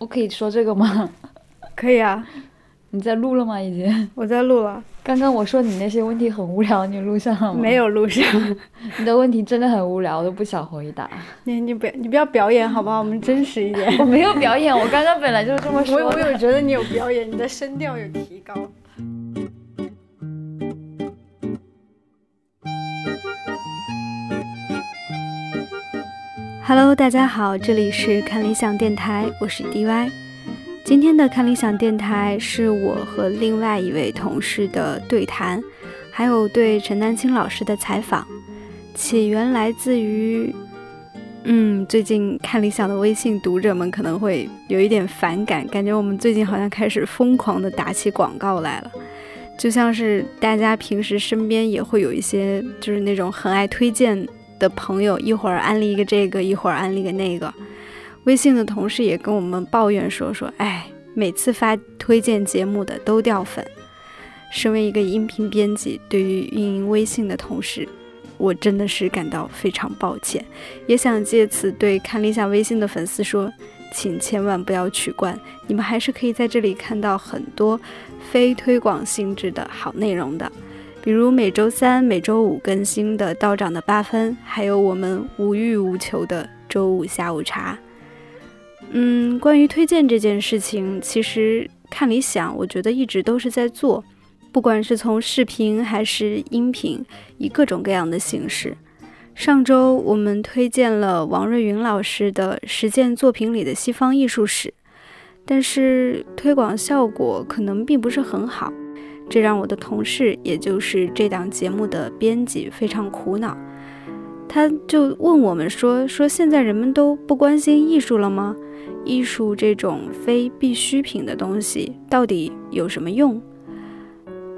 我可以说这个吗？可以啊，你在录了吗？已经。我在录了。刚刚我说你那些问题很无聊，你录上了吗？没有录上。你的问题真的很无聊，我都不想回答。你你不你不要表演好不好？我们真实一点。我没有表演，我刚刚本来就是这么说。我我有觉得你有表演，你的声调有提高。Hello，大家好，这里是看理想电台，我是 DY。今天的看理想电台是我和另外一位同事的对谈，还有对陈丹青老师的采访。起源来自于，嗯，最近看理想的微信读者们可能会有一点反感，感觉我们最近好像开始疯狂的打起广告来了，就像是大家平时身边也会有一些，就是那种很爱推荐。的朋友一会儿安利一个这个，一会儿安利个那个。微信的同事也跟我们抱怨说说，哎，每次发推荐节目的都掉粉。身为一个音频编辑，对于运营微信的同事，我真的是感到非常抱歉，也想借此对看理想微信的粉丝说，请千万不要取关，你们还是可以在这里看到很多非推广性质的好内容的。比如每周三、每周五更新的道长的八分，还有我们无欲无求的周五下午茶。嗯，关于推荐这件事情，其实看理想，我觉得一直都是在做，不管是从视频还是音频，以各种各样的形式。上周我们推荐了王瑞云老师的实践作品里的西方艺术史，但是推广效果可能并不是很好。这让我的同事，也就是这档节目的编辑非常苦恼。他就问我们说：“说现在人们都不关心艺术了吗？艺术这种非必需品的东西，到底有什么用？”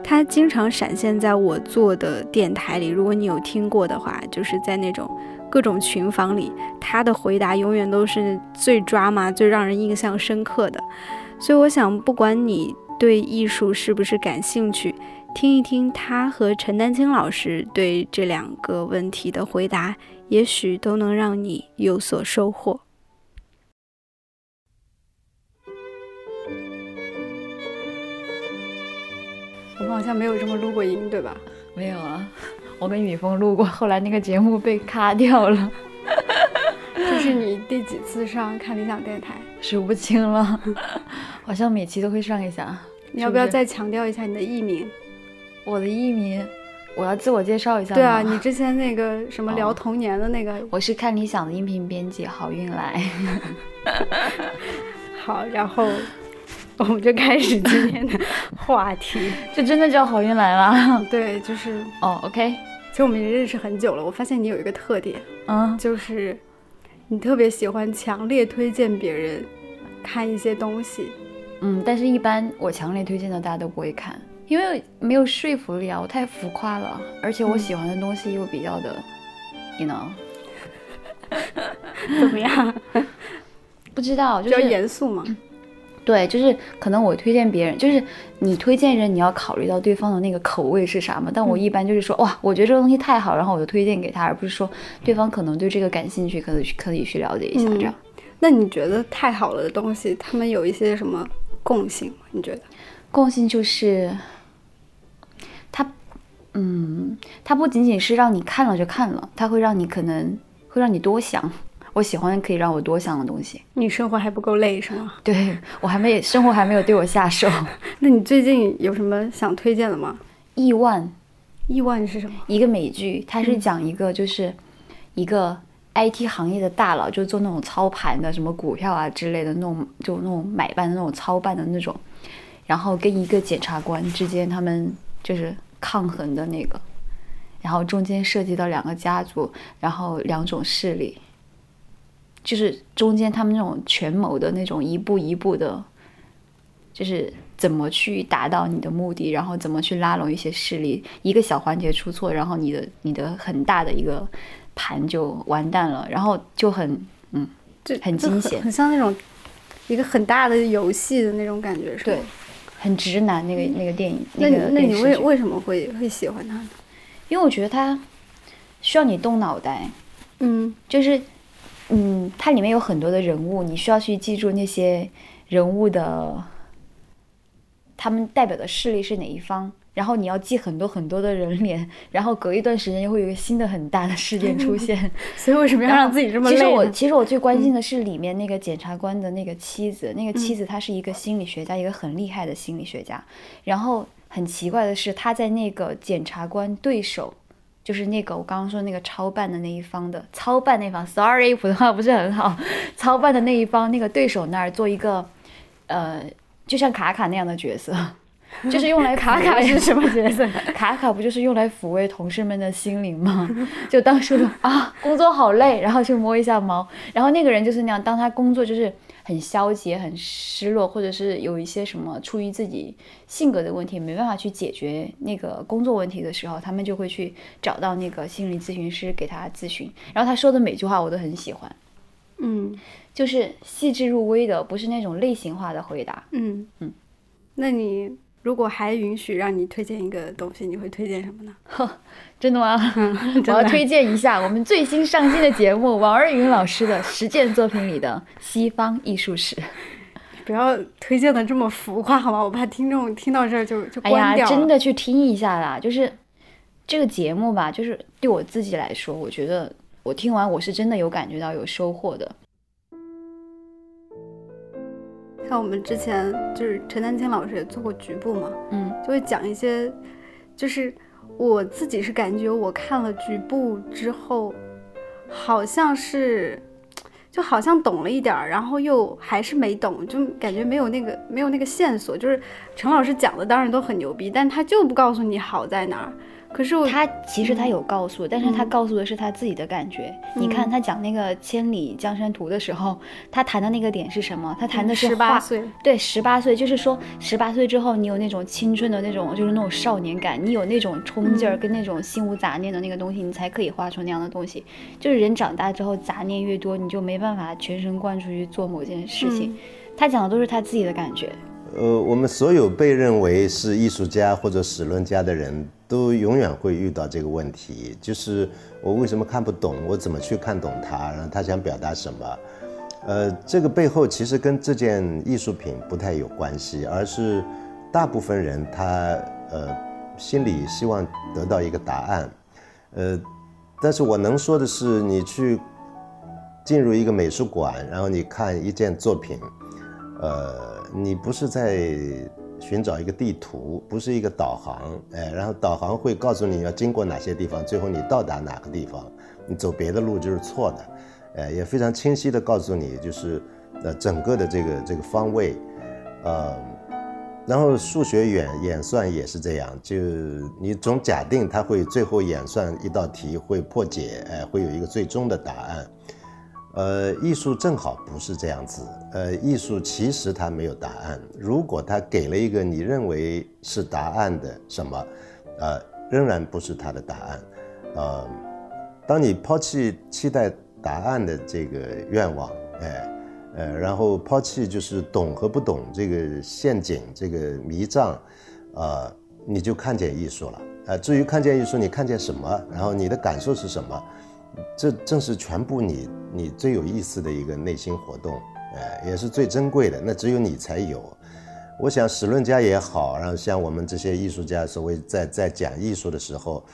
他经常闪现在我做的电台里，如果你有听过的话，就是在那种各种群房里，他的回答永远都是最抓马、最让人印象深刻的。所以我想，不管你。对艺术是不是感兴趣？听一听他和陈丹青老师对这两个问题的回答，也许都能让你有所收获。我们好像没有这么录过音，对吧？没有啊，我跟雨峰录过，后来那个节目被卡掉了。这是你第几次上看理想电台？数不清了，好像每期都会上一下。你要不要再强调一下你的艺名？我的艺名，我要自我介绍一下。对啊，你之前那个什么聊童年的那个，我是看理想的音频编辑，好运来。好，然后我们就开始今天的话题，这真的叫好运来了。对，就是哦，OK。其实我们已经认识很久了，我发现你有一个特点，嗯，就是你特别喜欢强烈推荐别人看一些东西。嗯，但是一般我强烈推荐的大家都不会看，因为没有说服力啊，我太浮夸了，而且我喜欢的东西又比较的，you know，怎么样？不知道，就是比较严肃嘛。对，就是可能我推荐别人，就是你推荐人，你要考虑到对方的那个口味是啥嘛。但我一般就是说，哇，我觉得这个东西太好，然后我就推荐给他，而不是说对方可能对这个感兴趣，可以可以去了解一下这样。那你觉得太好了的东西，他们有一些什么？共性，你觉得？共性就是，它，嗯，它不仅仅是让你看了就看了，它会让你可能会让你多想。我喜欢可以让我多想的东西。你生活还不够累是吗？对我还没生活还没有对我下手。那你最近有什么想推荐的吗？亿万，亿万是什么？一个美剧，它是讲一个就是一个。IT 行业的大佬就做那种操盘的，什么股票啊之类的那种，就那种买办的那种操办的那种，然后跟一个检察官之间他们就是抗衡的那个，然后中间涉及到两个家族，然后两种势力，就是中间他们那种权谋的那种一步一步的，就是怎么去达到你的目的，然后怎么去拉拢一些势力，一个小环节出错，然后你的你的很大的一个。盘就完蛋了，然后就很嗯，就很惊险，很像那种一个很大的游戏的那种感觉，是对，很直男那个那个电影。那那你为为什么会会喜欢他呢？因为我觉得他需要你动脑袋，嗯，就是嗯，它里面有很多的人物，你需要去记住那些人物的，他们代表的势力是哪一方，然后你要记很多很多的人脸，然后隔一段时间又会有一个新的很大的事件出现。所以为什么要让自己这么累？其实我其实我最关心的是里面那个检察官的那个妻子，那个妻子她是一个心理学家，一个很厉害的心理学家。然后很奇怪的是，她在那个检察官对手。就是那个我刚刚说那个操办的那一方的操办那方，sorry，普通话不是很好。操办的那一方那个对手那儿做一个，呃，就像卡卡那样的角色，就是用来卡卡是什么角色？卡卡不就是用来抚慰同事们的心灵吗？就当时啊，工作好累，然后去摸一下猫，然后那个人就是那样，当他工作就是。很消极、很失落，或者是有一些什么出于自己性格的问题没办法去解决那个工作问题的时候，他们就会去找到那个心理咨询师给他咨询。然后他说的每句话我都很喜欢，嗯，就是细致入微的，不是那种类型化的回答。嗯嗯，那你？如果还允许让你推荐一个东西，你会推荐什么呢？呵，真的吗？我要推荐一下我们最新上新的节目王二云老师的实践作品里的西方艺术史。不要推荐的这么浮夸好吗？我怕听众听到这儿就就关掉。哎呀，真的去听一下啦！就是这个节目吧，就是对我自己来说，我觉得我听完我是真的有感觉到有收获的。像我们之前就是陈丹青老师也做过局部嘛，嗯，就会讲一些，就是我自己是感觉我看了局部之后，好像是，就好像懂了一点儿，然后又还是没懂，就感觉没有那个没有那个线索。就是陈老师讲的当然都很牛逼，但他就不告诉你好在哪儿。可是他其实他有告诉，但是他告诉的是他自己的感觉。你看他讲那个《千里江山图》的时候，他谈的那个点是什么？他谈的是十八岁。对，十八岁就是说，十八岁之后你有那种青春的那种，就是那种少年感，你有那种冲劲儿跟那种心无杂念的那个东西，你才可以画出那样的东西。就是人长大之后杂念越多，你就没办法全神贯注去做某件事情。他讲的都是他自己的感觉。呃，我们所有被认为是艺术家或者史论家的人。都永远会遇到这个问题，就是我为什么看不懂，我怎么去看懂他，然后他想表达什么？呃，这个背后其实跟这件艺术品不太有关系，而是大部分人他呃心里希望得到一个答案。呃，但是我能说的是，你去进入一个美术馆，然后你看一件作品，呃，你不是在。寻找一个地图，不是一个导航，哎，然后导航会告诉你要经过哪些地方，最后你到达哪个地方，你走别的路就是错的，哎，也非常清晰的告诉你，就是呃整个的这个这个方位，呃，然后数学演演算也是这样，就你总假定它会最后演算一道题会破解，哎，会有一个最终的答案。呃，艺术正好不是这样子。呃，艺术其实它没有答案。如果它给了一个你认为是答案的什么，呃，仍然不是它的答案。呃，当你抛弃期待答案的这个愿望，哎，呃，然后抛弃就是懂和不懂这个陷阱、这个迷障，呃，你就看见艺术了。呃，至于看见艺术，你看见什么，然后你的感受是什么？这正是全部你你最有意思的一个内心活动，哎，也是最珍贵的，那只有你才有。我想史论家也好，然后像我们这些艺术家，所谓在在讲艺术的时候，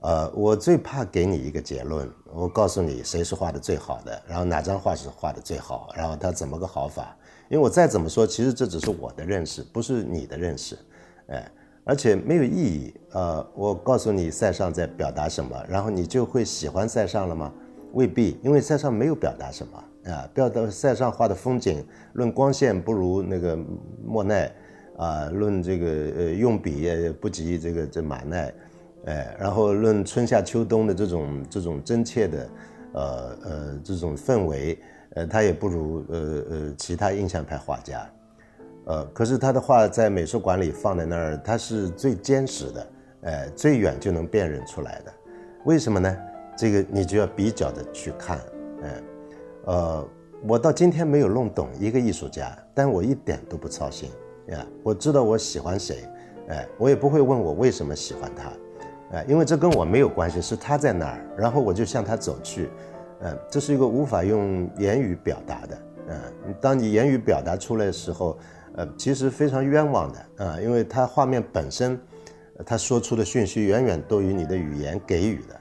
呃，我最怕给你一个结论，我告诉你谁是画的最好的，然后哪张画是画的最好，然后他怎么个好法，因为我再怎么说，其实这只是我的认识，不是你的认识，哎。而且没有意义。呃，我告诉你，塞尚在表达什么，然后你就会喜欢塞尚了吗？未必，因为塞尚没有表达什么啊。表达塞尚画的风景，论光线不如那个莫奈，啊，论这个呃用笔也不及这个这马奈，哎，然后论春夏秋冬的这种这种真切的，呃呃这种氛围，呃，他也不如呃呃其他印象派画家。呃，可是他的画在美术馆里放在那儿，它是最坚实的，哎，最远就能辨认出来的。为什么呢？这个你就要比较的去看，哎，呃，我到今天没有弄懂一个艺术家，但我一点都不操心呀。我知道我喜欢谁，哎，我也不会问我为什么喜欢他，哎，因为这跟我没有关系，是他在哪儿，然后我就向他走去，嗯，这是一个无法用言语表达的，嗯，当你言语表达出来的时候，其实非常冤枉的，啊，因为它画面本身，它说出的讯息远远多于你的语言给予的。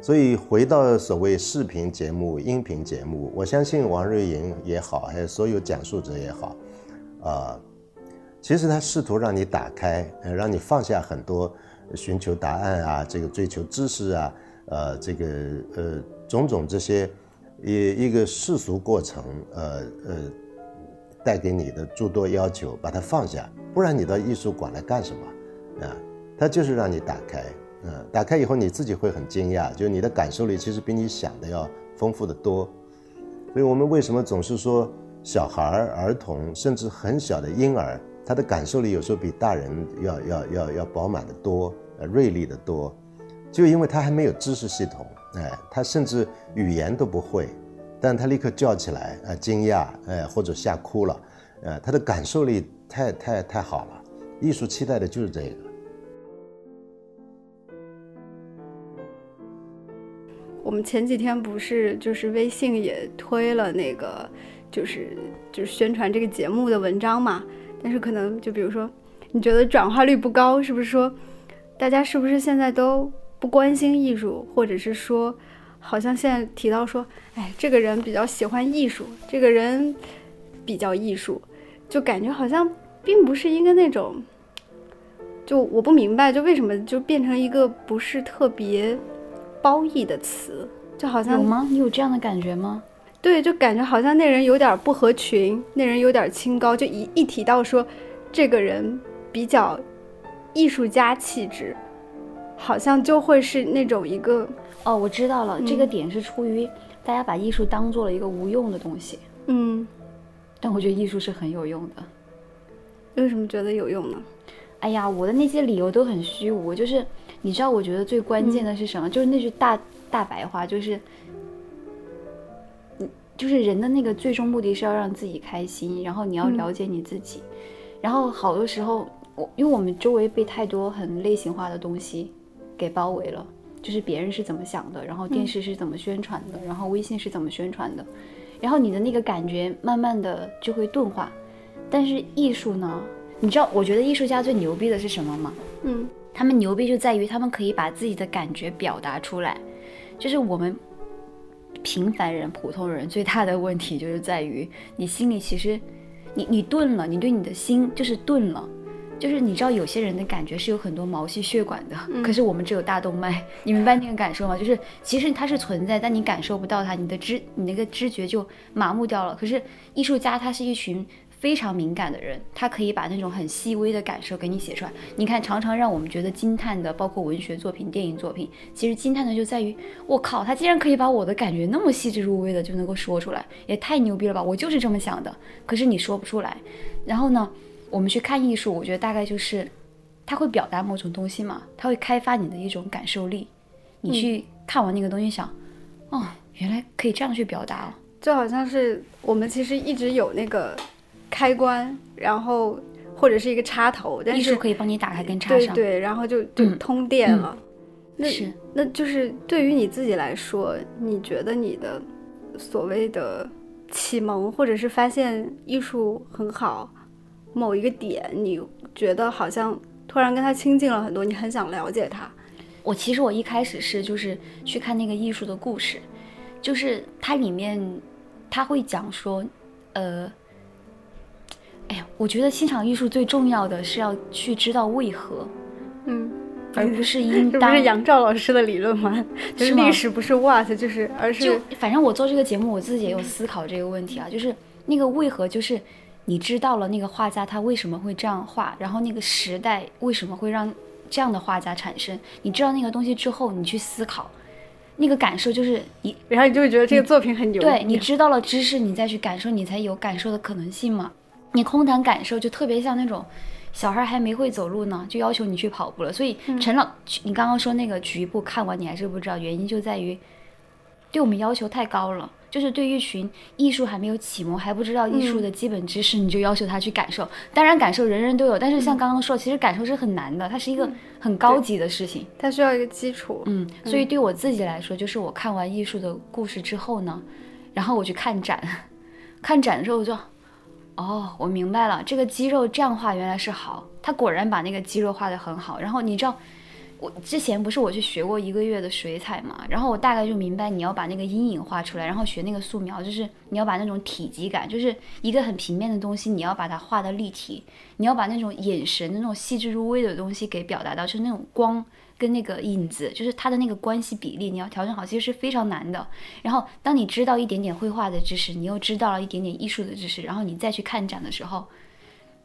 所以回到所谓视频节目、音频节目，我相信王瑞莹也好，还有所有讲述者也好，啊，其实他试图让你打开，让你放下很多寻求答案啊，这个追求知识啊，呃，这个呃种种这些一一个世俗过程，呃呃带给你的诸多要求，把它放下，不然你到艺术馆来干什么？啊，他就是让你打开。嗯，打开以后你自己会很惊讶，就你的感受力其实比你想的要丰富的多。所以我们为什么总是说小孩儿、儿童，甚至很小的婴儿，他的感受力有时候比大人要要要要饱满的多，呃，锐利的多，就因为他还没有知识系统，哎，他甚至语言都不会，但他立刻叫起来，呃，惊讶，哎，或者吓哭了，呃，他的感受力太太太好了。艺术期待的就是这个。我们前几天不是就是微信也推了那个，就是就是宣传这个节目的文章嘛？但是可能就比如说，你觉得转化率不高，是不是说大家是不是现在都不关心艺术，或者是说，好像现在提到说，哎，这个人比较喜欢艺术，这个人比较艺术，就感觉好像并不是一个那种，就我不明白，就为什么就变成一个不是特别。褒义的词，就好像有吗？你有这样的感觉吗？对，就感觉好像那人有点不合群，那人有点清高。就一一提到说，这个人比较艺术家气质，好像就会是那种一个哦，我知道了，这个点是出于大家把艺术当做了一个无用的东西。嗯，但我觉得艺术是很有用的。为什么觉得有用呢？哎呀，我的那些理由都很虚无，就是。你知道我觉得最关键的是什么？就是那句大大白话，就是，嗯，就是人的那个最终目的是要让自己开心，然后你要了解你自己，然后好多时候我因为我们周围被太多很类型化的东西给包围了，就是别人是怎么想的，然后电视是怎么宣传的，然后微信是怎么宣传的，然后你的那个感觉慢慢的就会钝化。但是艺术呢？你知道我觉得艺术家最牛逼的是什么吗？嗯。他们牛逼就在于他们可以把自己的感觉表达出来，就是我们平凡人、普通人最大的问题就是在于你心里其实你你钝了，你对你的心就是钝了，就是你知道有些人的感觉是有很多毛细血管的，可是我们只有大动脉，你明白那个感受吗？就是其实它是存在，但你感受不到它，你的知你那个知觉就麻木掉了。可是艺术家他是一群。非常敏感的人，他可以把那种很细微的感受给你写出来。你看，常常让我们觉得惊叹的，包括文学作品、电影作品，其实惊叹的就在于，我靠，他竟然可以把我的感觉那么细致入微的就能够说出来，也太牛逼了吧！我就是这么想的，可是你说不出来。然后呢，我们去看艺术，我觉得大概就是，它会表达某种东西嘛，它会开发你的一种感受力。你去看完那个东西，想，哦，原来可以这样去表达哦，就好像是我们其实一直有那个。开关，然后或者是一个插头，但是艺术可以帮你打开跟插上，对对，然后就就通电了。那是，那就是对于你自己来说，你觉得你的所谓的启蒙，或者是发现艺术很好某一个点，你觉得好像突然跟他亲近了很多，你很想了解他。我其实我一开始是就是去看那个艺术的故事，就是它里面他会讲说，呃。哎呀，我觉得欣赏艺术最重要的是要去知道为何，嗯，而不是应 当。这不是杨照老师的理论吗？就是历史不是 what，就是而是就反正我做这个节目，我自己也有思考这个问题啊，就是那个为何，就是你知道了那个画家他为什么会这样画，然后那个时代为什么会让这样的画家产生，你知道那个东西之后，你去思考，那个感受就是你，然后你就会觉得这个作品很牛。对你知道了知识，你再去感受，你才有感受的可能性嘛。你空谈感受，就特别像那种小孩还没会走路呢，就要求你去跑步了。所以陈老，你刚刚说那个局部看完你还是不知道，原因就在于对我们要求太高了。就是对一群艺术还没有启蒙、还不知道艺术的基本知识，你就要求他去感受。当然，感受人人都有，但是像刚刚说，其实感受是很难的，它是一个很高级的事情。它需要一个基础。嗯，所以对我自己来说，就是我看完艺术的故事之后呢，然后我去看展，看展的时候我就，哦，我明白了，这个肌肉这样画原来是好，他果然把那个肌肉画得很好。然后你知道。我之前不是我去学过一个月的水彩嘛，然后我大概就明白你要把那个阴影画出来，然后学那个素描，就是你要把那种体积感，就是一个很平面的东西，你要把它画的立体，你要把那种眼神的那种细致入微的东西给表达到，就是那种光跟那个影子，就是它的那个关系比例，你要调整好，其实是非常难的。然后当你知道一点点绘画的知识，你又知道了一点点艺术的知识，然后你再去看展的时候。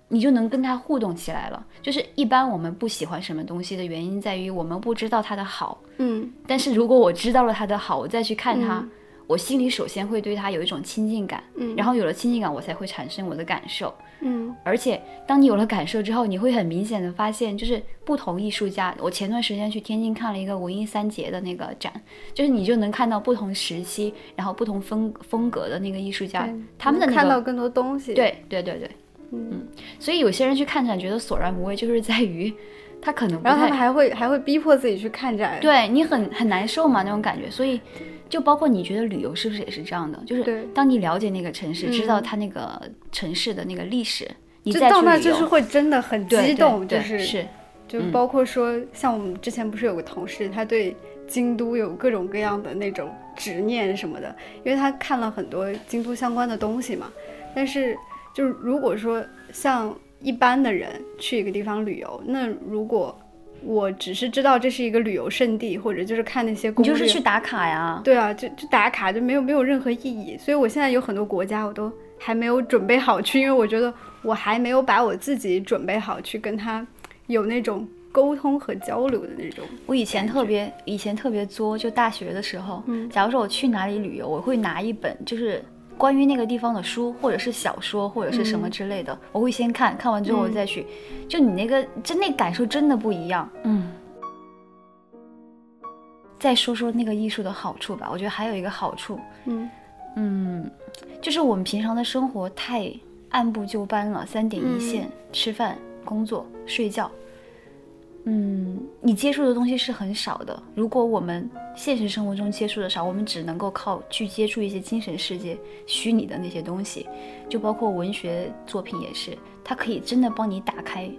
你就能跟他互动起来了。就是一般我们不喜欢什么东西的原因在于我们不知道它的好，嗯。但是如果我知道了它的好，我再去看它，我心里首先会对他有一种亲近感，嗯。然后有了亲近感，我才会产生我的感受，嗯。而且当你有了感受之后，你会很明显的发现，就是不同艺术家。我前段时间去天津看了一个文艺三杰的那个展，就是你就能看到不同时期，然后不同风风格的那个艺术家，他们的看到更多东西。对对对对。嗯，所以有些人去看展觉得索然无味，就是在于 他可能，然后他们还会还会逼迫自己去看展，对你很很难受嘛那种感觉。所以就包括你觉得旅游是不是也是这样的？就是当你了解那个城市，知道它那个城市的那个历史，你再到那就是会真的很激动，就是是，就包括说像我们之前不是有个同事，他对京都有各种各样的那种执念什么的，因为他看了很多京都相关的东西嘛，但是。就是如果说像一般的人去一个地方旅游，那如果我只是知道这是一个旅游胜地，或者就是看那些攻略，就是去打卡呀。对啊，就就打卡就没有没有任何意义。所以我现在有很多国家我都还没有准备好去，因为我觉得我还没有把我自己准备好去跟他有那种沟通和交流的那种。我以前特别以前特别作，就大学的时候，嗯，假如说我去哪里旅游，我会拿一本就是。关于那个地方的书，或者是小说，或者是什么之类的，我会先看看完之后我再去。就你那个，真那感受真的不一样。嗯。再说说那个艺术的好处吧，我觉得还有一个好处，嗯嗯，就是我们平常的生活太按部就班了，三点一线，吃饭、工作、睡觉。嗯，你接触的东西是很少的。如果我们现实生活中接触的少，我们只能够靠去接触一些精神世界、虚拟的那些东西，就包括文学作品也是，它可以真的帮你打开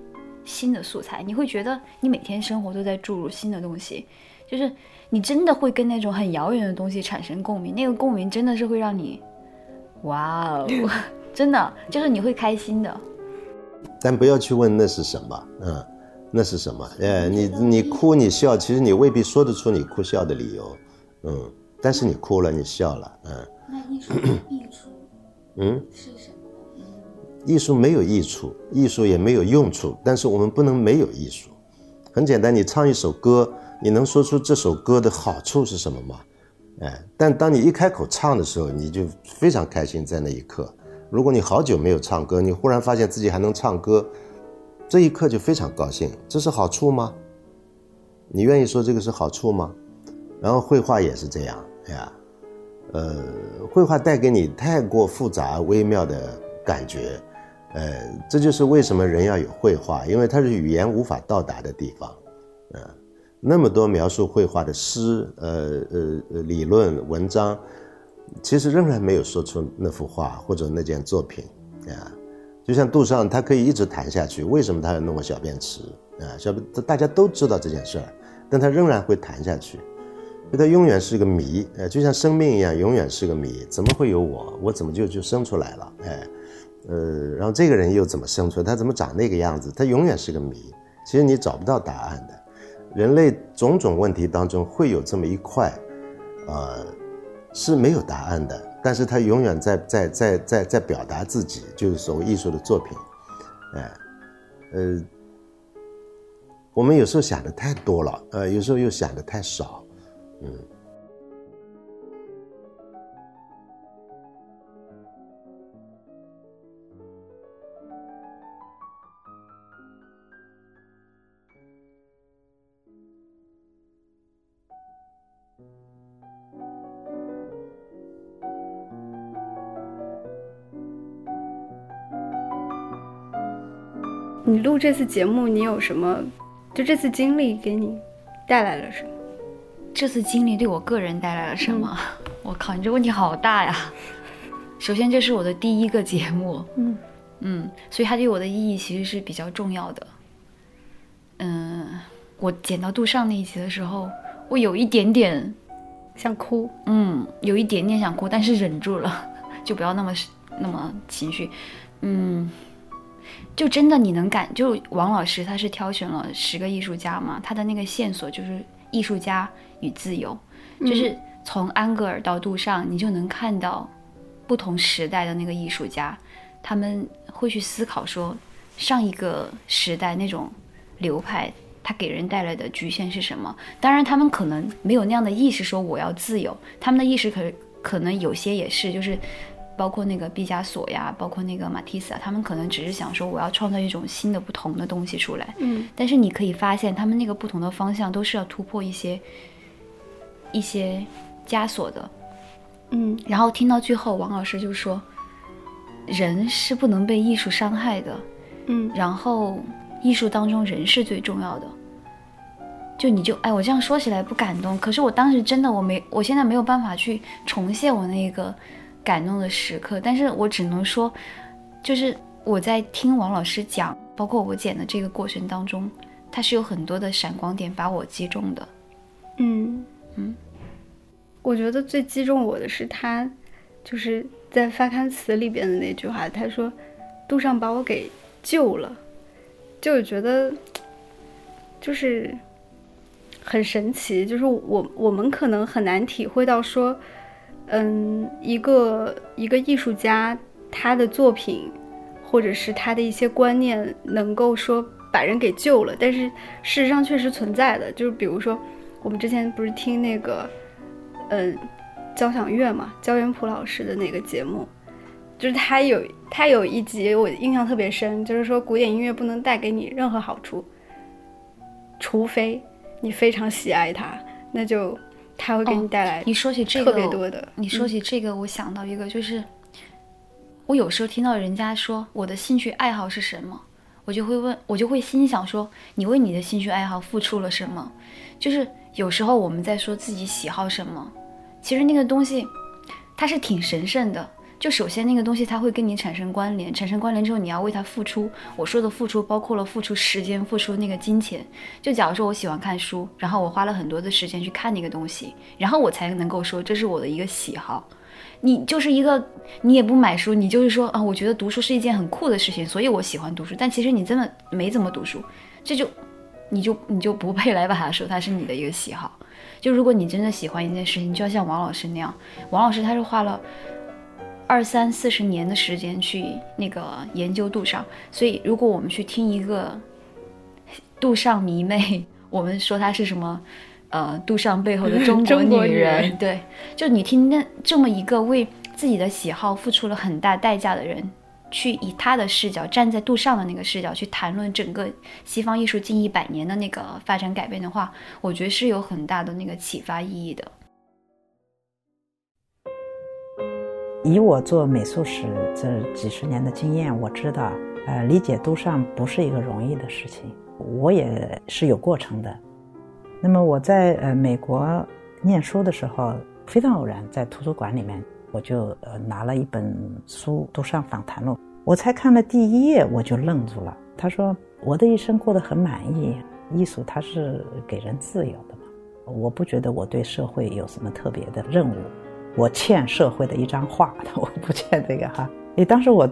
新的素材。你会觉得你每天生活都在注入新的东西，就是你真的会跟那种很遥远的东西产生共鸣。那个共鸣真的是会让你，哇哦，真的就是你会开心的。但不要去问那是什么，嗯。那是什么？哎，你你哭你笑，其实你未必说得出你哭笑的理由，嗯，但是你哭了，你笑了，嗯。那艺术益处，嗯，是什么？艺术没有益处，艺术也没有用处，但是我们不能没有艺术。很简单，你唱一首歌，你能说出这首歌的好处是什么吗？哎，但当你一开口唱的时候，你就非常开心，在那一刻。如果你好久没有唱歌，你忽然发现自己还能唱歌。这一刻就非常高兴，这是好处吗？你愿意说这个是好处吗？然后绘画也是这样，哎呀，呃，绘画带给你太过复杂微妙的感觉，呃，这就是为什么人要有绘画，因为它是语言无法到达的地方，啊，那么多描述绘画的诗，呃呃呃理论文章，其实仍然没有说出那幅画或者那件作品，啊。就像杜尚，他可以一直谈下去。为什么他要弄个小便池啊？小便，大家都知道这件事儿，但他仍然会谈下去，因为他永远是个谜。呃，就像生命一样，永远是个谜。怎么会有我？我怎么就就生出来了？哎，呃，然后这个人又怎么生出来？他怎么长那个样子？他永远是个谜。其实你找不到答案的。人类种种问题当中会有这么一块，呃，是没有答案的。但是他永远在在在在在表达自己，就是所谓艺术的作品，哎，呃，我们有时候想的太多了，呃，有时候又想的太少，嗯。你录这次节目，你有什么？就这次经历给你带来了什么？这次经历对我个人带来了什么？我靠，你这问题好大呀！首先，这是我的第一个节目，嗯嗯，所以它对我的意义其实是比较重要的。嗯，我剪到杜尚那一集的时候，我有一点点，想哭。嗯，有一点点想哭，但是忍住了，就不要那么那么情绪。嗯，就真的你能感，就王老师他是挑选了十个艺术家嘛，他的那个线索就是艺术家与自由，就是从安格尔到杜尚，你就能看到不同时代的那个艺术家，他们会去思考说上一个时代那种流派，它给人带来的局限是什么？当然，他们可能没有那样的意识，说我要自由，他们的意识可可能有些也是，就是包括那个毕加索呀，包括那个马蒂斯啊，他们可能只是想说我要创造一种新的不同的东西出来。嗯但是你可以发现，他们那个不同的方向都是要突破一些一些枷锁的。嗯然后听到最后，王老师就说，人是不能被艺术伤害的，嗯然后艺术当中人是最重要的。就你就哎，我这样说起来不感动，可是我当时真的我没，我现在没有办法去重现我那个感动的时刻，但是我只能说，就是我在听王老师讲，包括我剪的这个过程当中，他是有很多的闪光点把我击中的。嗯嗯，我觉得最击中我的是他，就是在发刊词里边的那句话，他说：“杜尚把我给救了。”就我觉得，就是很神奇，就是我我们可能很难体会到说，嗯，一个一个艺术家他的作品，或者是他的一些观念，能够说把人给救了，但是事实上确实存在的，就是比如说我们之前不是听那个，嗯，交响乐嘛，焦元溥老师的那个节目。就是他有他有一集我印象特别深，就是说古典音乐不能带给你任何好处，除非你非常喜爱它，那就它会给你带来你说起这个，特别多的。你说起这个，我想到一个，就是我有时候听到人家说我的兴趣爱好是什么，我就会问，我就会心想说，你为你的兴趣爱好付出了什么？就是有时候我们在说自己喜好什么，其实那个东西它是挺神圣的。就首先那个东西它会跟你产生关联，产生关联之后你要为它付出。我说的付出包括了付出时间，付出那个金钱。就假如说我喜欢看书，然后我花了很多的时间去看那个东西，然后我才能够说这是我的一个喜好。你就是一个，你也不买书，你就是说啊，我觉得读书是一件很酷的事情，所以我喜欢读书。但其实你真的没怎么读书，这就你就你就不配来把它说它是你的一个喜好。就如果你真的喜欢一件事情，就要像王老师那样，王老师他是花了。二三四十年的时间去那个研究杜尚，所以如果我们去听一个杜尚迷妹，我们说她是什么？呃，杜尚背后的 中国女人，对，就你听那这么一个为自己的喜好付出了很大代价的人，去以他的视角，站在杜尚的那个视角去谈论整个西方艺术近一百年的那个发展改变的话，我觉得是有很大的那个启发意义的。以我做美术史这几十年的经验，我知道，呃，理解杜尚不是一个容易的事情，我也是有过程的。那么我在呃美国念书的时候，非常偶然在图书馆里面，我就呃拿了一本书《杜尚访谈录》，我才看了第一页，我就愣住了。他说：“我的一生过得很满意，艺术它是给人自由的嘛，我不觉得我对社会有什么特别的任务。”我欠社会的一张画，我不欠这个哈。诶，当时我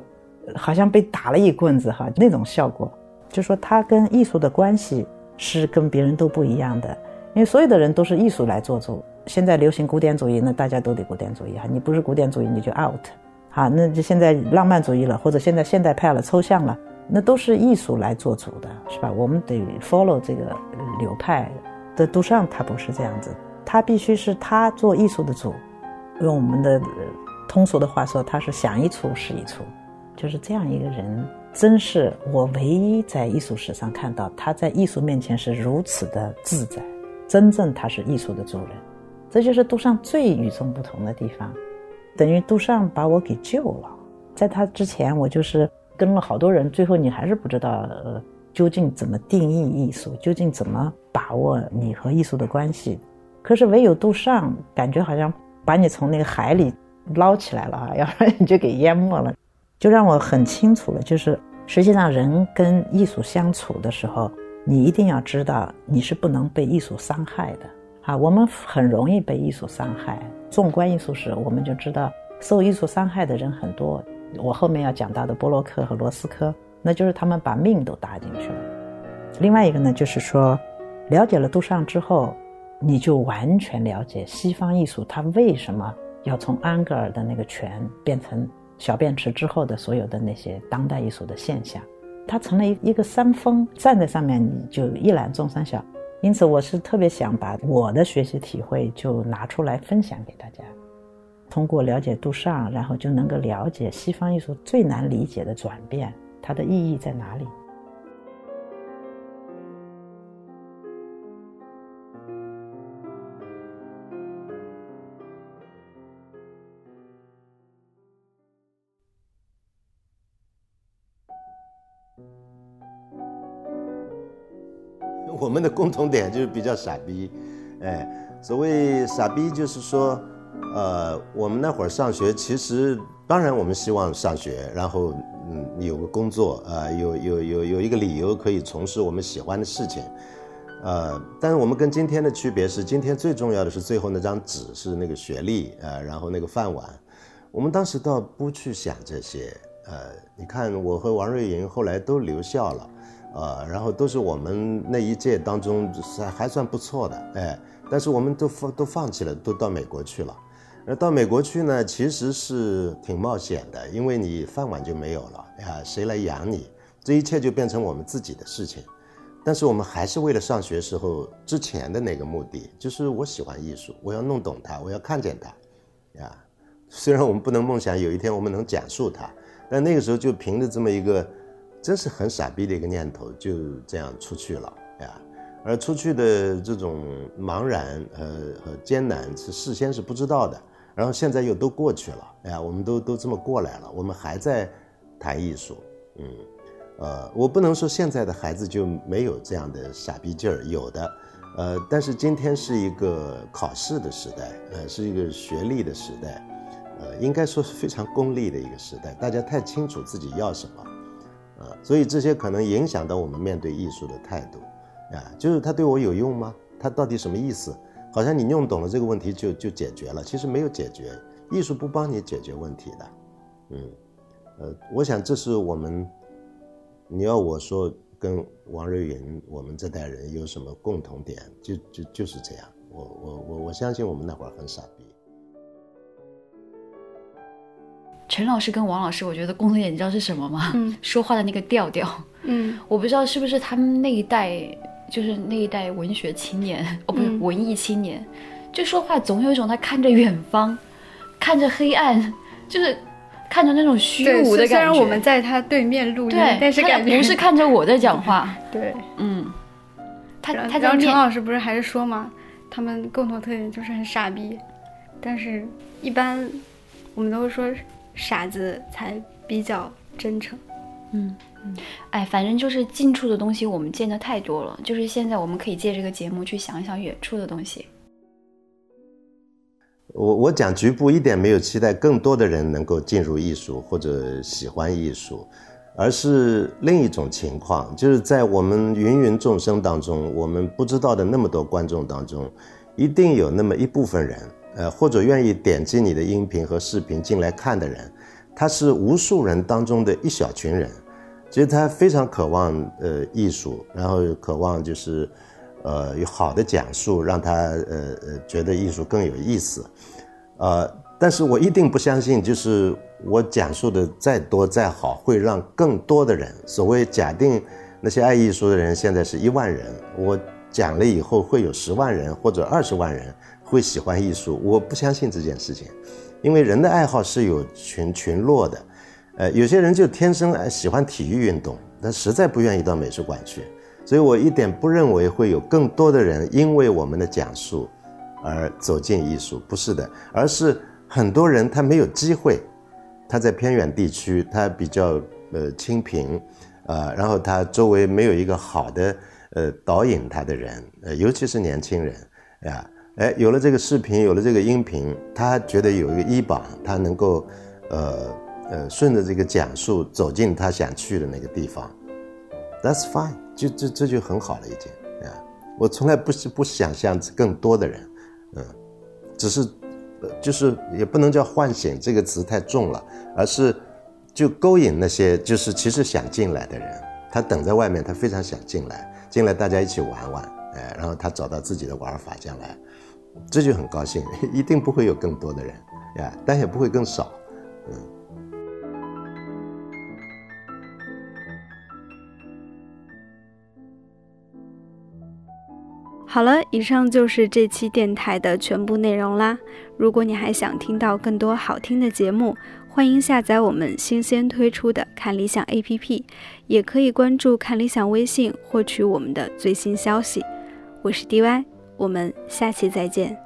好像被打了一棍子哈，那种效果，就说他跟艺术的关系是跟别人都不一样的，因为所有的人都是艺术来做主。现在流行古典主义，那大家都得古典主义哈，你不是古典主义你就 out，好，那就现在浪漫主义了，或者现在现代派了，抽象了，那都是艺术来做主的，是吧？我们得 follow 这个流派的。杜尚他不是这样子，他必须是他做艺术的主。用我们的通俗的话说，他是想一出是一出，就是这样一个人，真是我唯一在艺术史上看到他在艺术面前是如此的自在，真正他是艺术的主人，这就是杜尚最与众不同的地方。等于杜尚把我给救了，在他之前我就是跟了好多人，最后你还是不知道呃究竟怎么定义艺术，究竟怎么把握你和艺术的关系。可是唯有杜尚，感觉好像把你从那个海里捞起来了啊，要不然你就给淹没了。就让我很清楚了，就是实际上人跟艺术相处的时候，你一定要知道你是不能被艺术伤害的啊。我们很容易被艺术伤害。纵观艺术史，我们就知道受艺术伤害的人很多。我后面要讲到的波洛克和罗斯科，那就是他们把命都搭进去了。另外一个呢，就是说，了解了杜尚之后，你就完全了解西方艺术它为什么要从安格尔的那个泉变成。小便池之后的所有的那些当代艺术的现象，它成了一一个山峰，站在上面你就一览众山小。因此，我是特别想把我的学习体会就拿出来分享给大家。通过了解杜尚，然后就能够了解西方艺术最难理解的转变，它的意义在哪里。们的共同点就是比较傻逼，哎，所谓傻逼就是说，呃，我们那会儿上学，其实当然我们希望上学，然后嗯有个工作，呃，有有有有一个理由可以从事我们喜欢的事情，呃，但是我们跟今天的区别是，今天最重要的是最后那张纸是那个学历，呃，然后那个饭碗，我们当时倒不去想这些，呃，你看我和王瑞银后来都留校了。呃，然后都是我们那一届当中还还算不错的，哎，但是我们都放都放弃了，都到美国去了。而到美国去呢，其实是挺冒险的，因为你饭碗就没有了呀，谁来养你？这一切就变成我们自己的事情。但是我们还是为了上学时候之前的那个目的，就是我喜欢艺术，我要弄懂它，我要看见它，呀。虽然我们不能梦想有一天我们能讲述它，但那个时候就凭着这么一个。真是很傻逼的一个念头，就这样出去了呀。而出去的这种茫然和和艰难是事先是不知道的，然后现在又都过去了，哎呀，我们都都这么过来了，我们还在谈艺术，嗯，呃，我不能说现在的孩子就没有这样的傻逼劲儿，有的，呃，但是今天是一个考试的时代，呃，是一个学历的时代，呃，应该说是非常功利的一个时代，大家太清楚自己要什么。所以这些可能影响到我们面对艺术的态度，啊，就是它对我有用吗？它到底什么意思？好像你弄懂了这个问题就就解决了，其实没有解决，艺术不帮你解决问题的，嗯，呃，我想这是我们，你要我说跟王瑞云我们这代人有什么共同点，就就就是这样，我我我我相信我们那会儿很傻逼。陈老师跟王老师，我觉得共同点你知道是什么吗？嗯，说话的那个调调。嗯，我不知道是不是他们那一代，就是那一代文学青年，哦，不是文艺青年，就说话总有一种他看着远方，看着黑暗，就是看着那种虚无的感觉。虽然我们在他对面录音，但是感觉不是看着我在讲话。对，嗯，他他然后陈老师不是还是说嘛，他们共同特点就是很傻逼，但是一般我们都会说。傻子才比较真诚，嗯嗯，哎，反正就是近处的东西我们见的太多了，就是现在我们可以借这个节目去想一想远处的东西。我我讲局部一点没有期待更多的人能够进入艺术或者喜欢艺术，而是另一种情况，就是在我们芸芸众生当中，我们不知道的那么多观众当中，一定有那么一部分人。呃，或者愿意点击你的音频和视频进来看的人，他是无数人当中的一小群人。其实他非常渴望呃艺术，然后渴望就是，呃有好的讲述，让他呃呃觉得艺术更有意思。呃，但是我一定不相信，就是我讲述的再多再好，会让更多的人。所谓假定那些爱艺术的人现在是一万人，我讲了以后会有十万人或者二十万人。会喜欢艺术，我不相信这件事情，因为人的爱好是有群群落的，呃，有些人就天生爱喜欢体育运动，但实在不愿意到美术馆去，所以我一点不认为会有更多的人因为我们的讲述而走进艺术，不是的，而是很多人他没有机会，他在偏远地区，他比较呃清贫，呃，然后他周围没有一个好的呃导引他的人，呃，尤其是年轻人，呀，哎，有了这个视频，有了这个音频，他觉得有一个依榜，他能够，呃呃，顺着这个讲述走进他想去的那个地方，That's fine，就这这就很好了已经，啊，我从来不是不想象更多的人，嗯，只是。就是也不能叫唤醒这个词太重了，而是就勾引那些就是其实想进来的人，他等在外面，他非常想进来，进来大家一起玩玩，哎，然后他找到自己的玩法将来，这就很高兴，一定不会有更多的人呀，但也不会更少，嗯。好了，以上就是这期电台的全部内容啦。如果你还想听到更多好听的节目，欢迎下载我们新鲜推出的看理想 APP，也可以关注看理想微信获取我们的最新消息。我是 DY，我们下期再见。